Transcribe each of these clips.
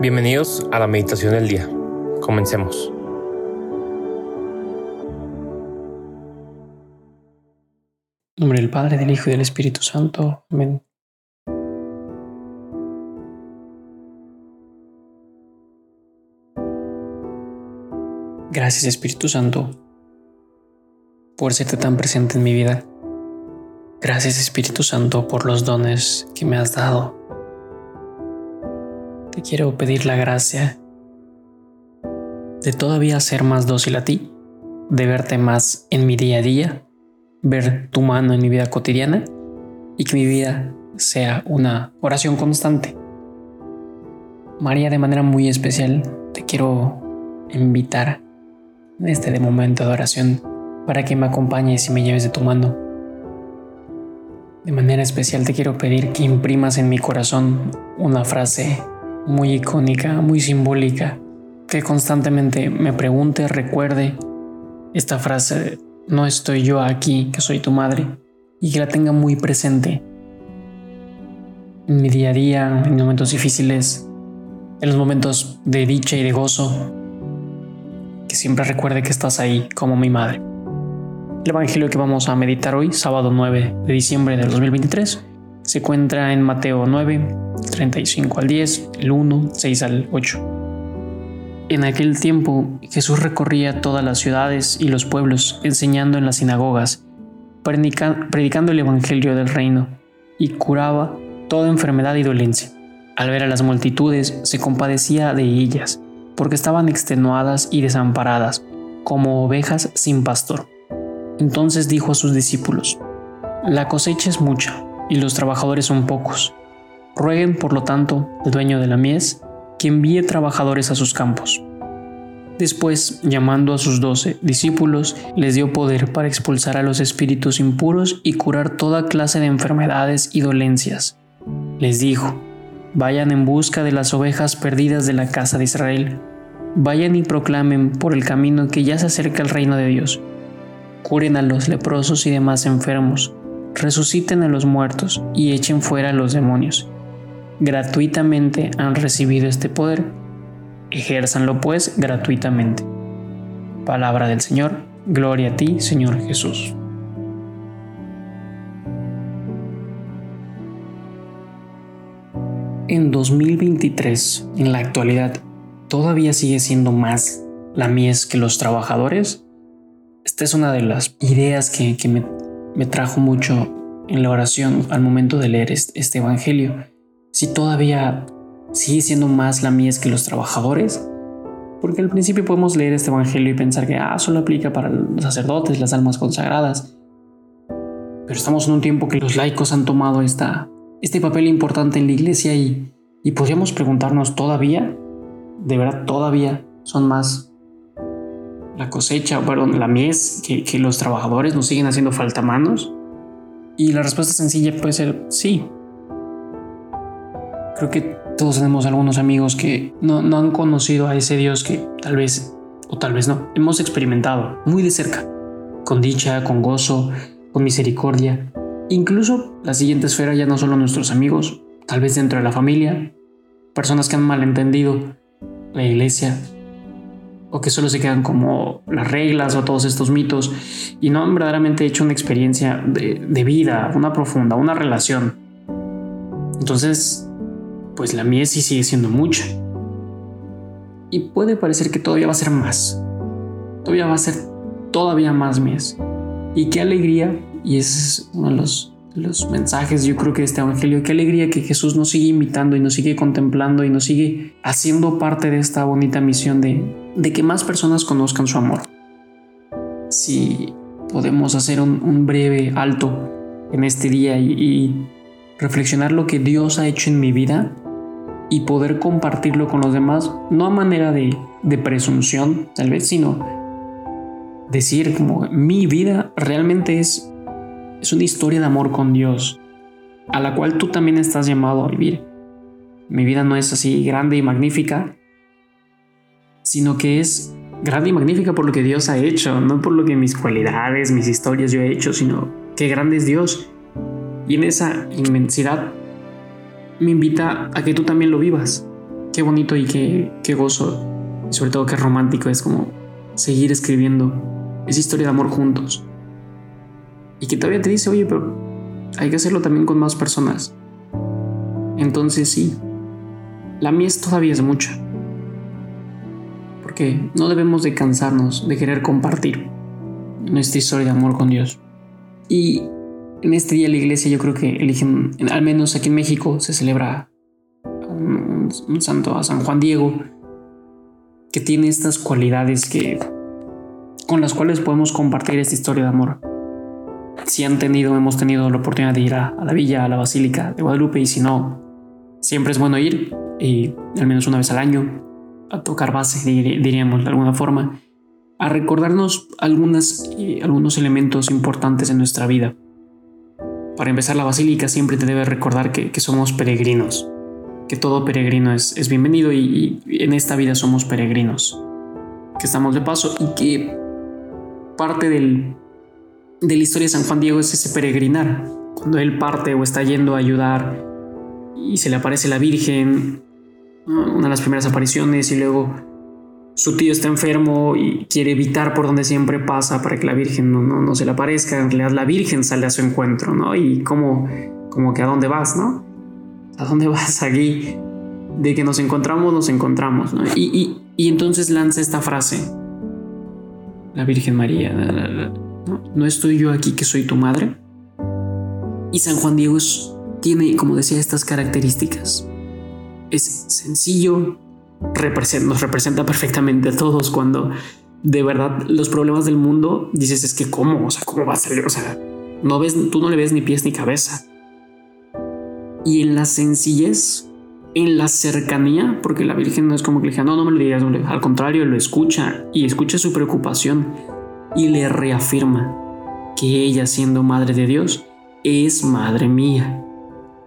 Bienvenidos a la meditación del día. Comencemos. En nombre del Padre, del Hijo y del Espíritu Santo. Amén. Gracias Espíritu Santo por serte tan presente en mi vida. Gracias Espíritu Santo por los dones que me has dado te quiero pedir la gracia de todavía ser más dócil a ti, de verte más en mi día a día, ver tu mano en mi vida cotidiana y que mi vida sea una oración constante. María, de manera muy especial, te quiero invitar en este momento de oración para que me acompañes y me lleves de tu mano. De manera especial te quiero pedir que imprimas en mi corazón una frase muy icónica, muy simbólica, que constantemente me pregunte, recuerde esta frase, no estoy yo aquí, que soy tu madre, y que la tenga muy presente en mi día a día, en momentos difíciles, en los momentos de dicha y de gozo, que siempre recuerde que estás ahí como mi madre. El Evangelio que vamos a meditar hoy, sábado 9 de diciembre del 2023, se encuentra en Mateo 9, 35 al 10, el 1, 6 al 8. En aquel tiempo Jesús recorría todas las ciudades y los pueblos, enseñando en las sinagogas, predicando el Evangelio del reino, y curaba toda enfermedad y dolencia. Al ver a las multitudes, se compadecía de ellas, porque estaban extenuadas y desamparadas, como ovejas sin pastor. Entonces dijo a sus discípulos, La cosecha es mucha y los trabajadores son pocos. Rueguen, por lo tanto, al dueño de la mies que envíe trabajadores a sus campos. Después, llamando a sus doce discípulos, les dio poder para expulsar a los espíritus impuros y curar toda clase de enfermedades y dolencias. Les dijo, vayan en busca de las ovejas perdidas de la casa de Israel. Vayan y proclamen por el camino que ya se acerca el reino de Dios. Curen a los leprosos y demás enfermos resuciten a los muertos y echen fuera a los demonios. Gratuitamente han recibido este poder, ejérzanlo pues gratuitamente. Palabra del Señor, gloria a ti, Señor Jesús. En 2023, en la actualidad, ¿todavía sigue siendo más la mies que los trabajadores? Esta es una de las ideas que, que me me trajo mucho en la oración al momento de leer este, Evangelio. Si todavía sigue siendo más la mies que los trabajadores, porque al principio podemos leer este Evangelio y pensar que ah, solo aplica para los sacerdotes, las almas consagradas. Pero estamos en un tiempo que los laicos han tomado este papel importante en la iglesia y, y podríamos preguntarnos todavía, de verdad todavía son más la cosecha, perdón, la mies, que, los trabajadores nos siguen haciendo falta manos? Y la respuesta sencilla puede ser sí. Creo que todos tenemos algunos amigos que no, no han conocido a ese Dios que tal vez, o tal vez no, hemos experimentado muy de cerca, con dicha, con gozo, con misericordia. Incluso la siguiente esfera ya no solo nuestros amigos, tal vez dentro de la familia, personas que han malentendido la iglesia, o que solo se quedan como las reglas o todos estos mitos y no han verdaderamente hecho una experiencia de, vida, una profunda, una relación. Entonces, pues la mies sí sigue siendo mucha. Y puede parecer que todavía va a ser más. Todavía va a ser todavía más mies. Y qué alegría, y ese es uno de los los mensajes, yo creo que de este Evangelio. Qué alegría que Jesús nos sigue invitando y nos sigue contemplando y nos sigue haciendo parte de esta bonita misión de, de que más personas conozcan su amor. Si podemos hacer un, breve alto en este día y, reflexionar lo que Dios ha hecho en mi vida y poder compartirlo con los demás, no a manera de, de presunción, tal vez, sino decir como mi vida realmente es es una historia de amor con Dios, a la cual tú también estás llamado a vivir. Mi vida no es así grande y magnífica, sino que es grande y magnífica por lo que Dios ha hecho, no por lo que mis cualidades, mis historias yo he hecho, sino que grande es Dios. Y en esa inmensidad me invita a que tú también lo vivas, qué bonito y qué, qué gozo, y sobre todo qué romántico es como seguir escribiendo esa historia de amor juntos. Y que todavía te dice, oye, pero hay que hacerlo también con más personas. Entonces sí, la mía todavía es mucha. No debemos de cansarnos de querer compartir nuestra historia de amor con Dios. Y en este día la iglesia yo creo que eligen, al menos aquí en México, se celebra un, santo a San Juan Diego, que tiene estas cualidades que con las cuales podemos compartir esta historia de amor. Si han tenido, hemos tenido la oportunidad de ir a, la villa, a la basílica de Guadalupe, y si no, siempre es bueno ir, y al menos una vez al año, a tocar base, diríamos de alguna forma, a recordarnos algunas, algunos elementos importantes en nuestra vida. Para empezar, la basílica siempre te debe recordar que, somos peregrinos, que todo peregrino es, es bienvenido y, en esta vida somos peregrinos, que estamos de paso y que parte del, de la historia de San Juan Diego es ese peregrinar. Cuando él parte o está yendo a ayudar y se le aparece la Virgen, una de las primeras apariciones, y luego su tío está enfermo y quiere evitar por donde siempre pasa para que la Virgen no, no, se le aparezca. En realidad la Virgen sale a su encuentro, ¿no? Y como, como que a dónde vas, ¿no? ¿A dónde vas aquí? De que nos encontramos, nos encontramos, ¿no? Y, y, entonces lanza esta frase. La Virgen María, ¿no? ¿no? estoy yo aquí que soy tu madre? Y San Juan Diego tiene, como decía, estas características. Es sencillo, nos representa perfectamente a todos cuando de verdad los problemas del mundo dices es que cómo, o sea, cómo va a salir, o sea, no ves, tú no le ves ni pies ni cabeza. Y en la sencillez, en la cercanía, porque la Virgen no es como que le diga, no, no me lo digas, al contrario, lo escucha y escucha su preocupación y le reafirma que ella siendo madre de Dios es madre mía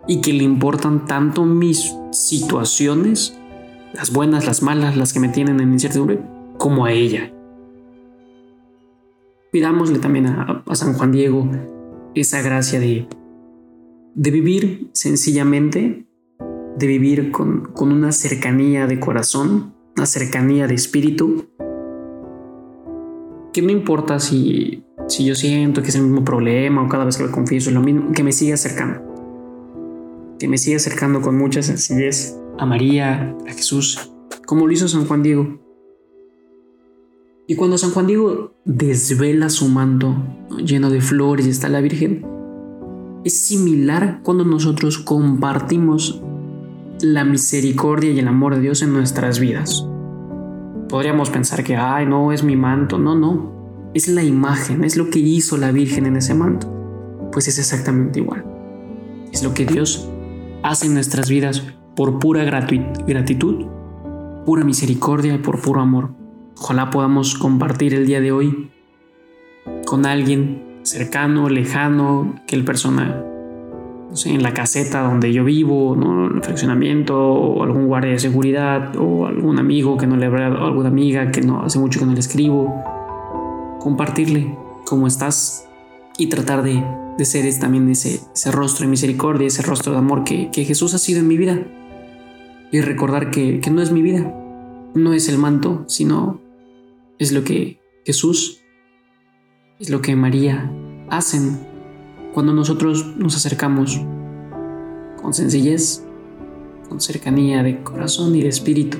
y que le importan tanto mis situaciones las buenas, las malas, las que me tienen en incertidumbre, como a ella. Pidámosle también a, San Juan Diego esa gracia de, de vivir sencillamente, de vivir con, con una cercanía de corazón, una cercanía de espíritu, que no importa si, si yo siento que es el mismo problema o cada vez que lo confieso es lo mismo, que me siga acercando, que me siga acercando con mucha sencillez a María, a Jesús, como lo hizo San Juan Diego. Y cuando San Juan Diego desvela su manto lleno de flores y está la Virgen, es similar cuando nosotros compartimos la misericordia y el amor de Dios en nuestras vidas. Podríamos pensar que, ay, no, es mi manto. No, no. Es la imagen, es lo que hizo la Virgen en ese manto. Pues es exactamente igual. Es lo que Dios hace en nuestras vidas por pura gratitud, pura misericordia y por puro amor. Ojalá podamos compartir el día de hoy con alguien cercano, lejano, que el persona, no sé, en la caseta donde yo vivo, ¿no? el fraccionamiento, o algún guardia de seguridad, o algún amigo que no le habrá, alguna amiga que no hace mucho que no le escribo. Compartirle cómo estás y tratar de, ser también ese, ese rostro de misericordia, ese rostro de amor que, que Jesús ha sido en mi vida y recordar que, no es mi vida, no es el manto, sino es lo que Jesús, es lo que María hacen cuando nosotros nos acercamos con sencillez, con cercanía de corazón y de espíritu.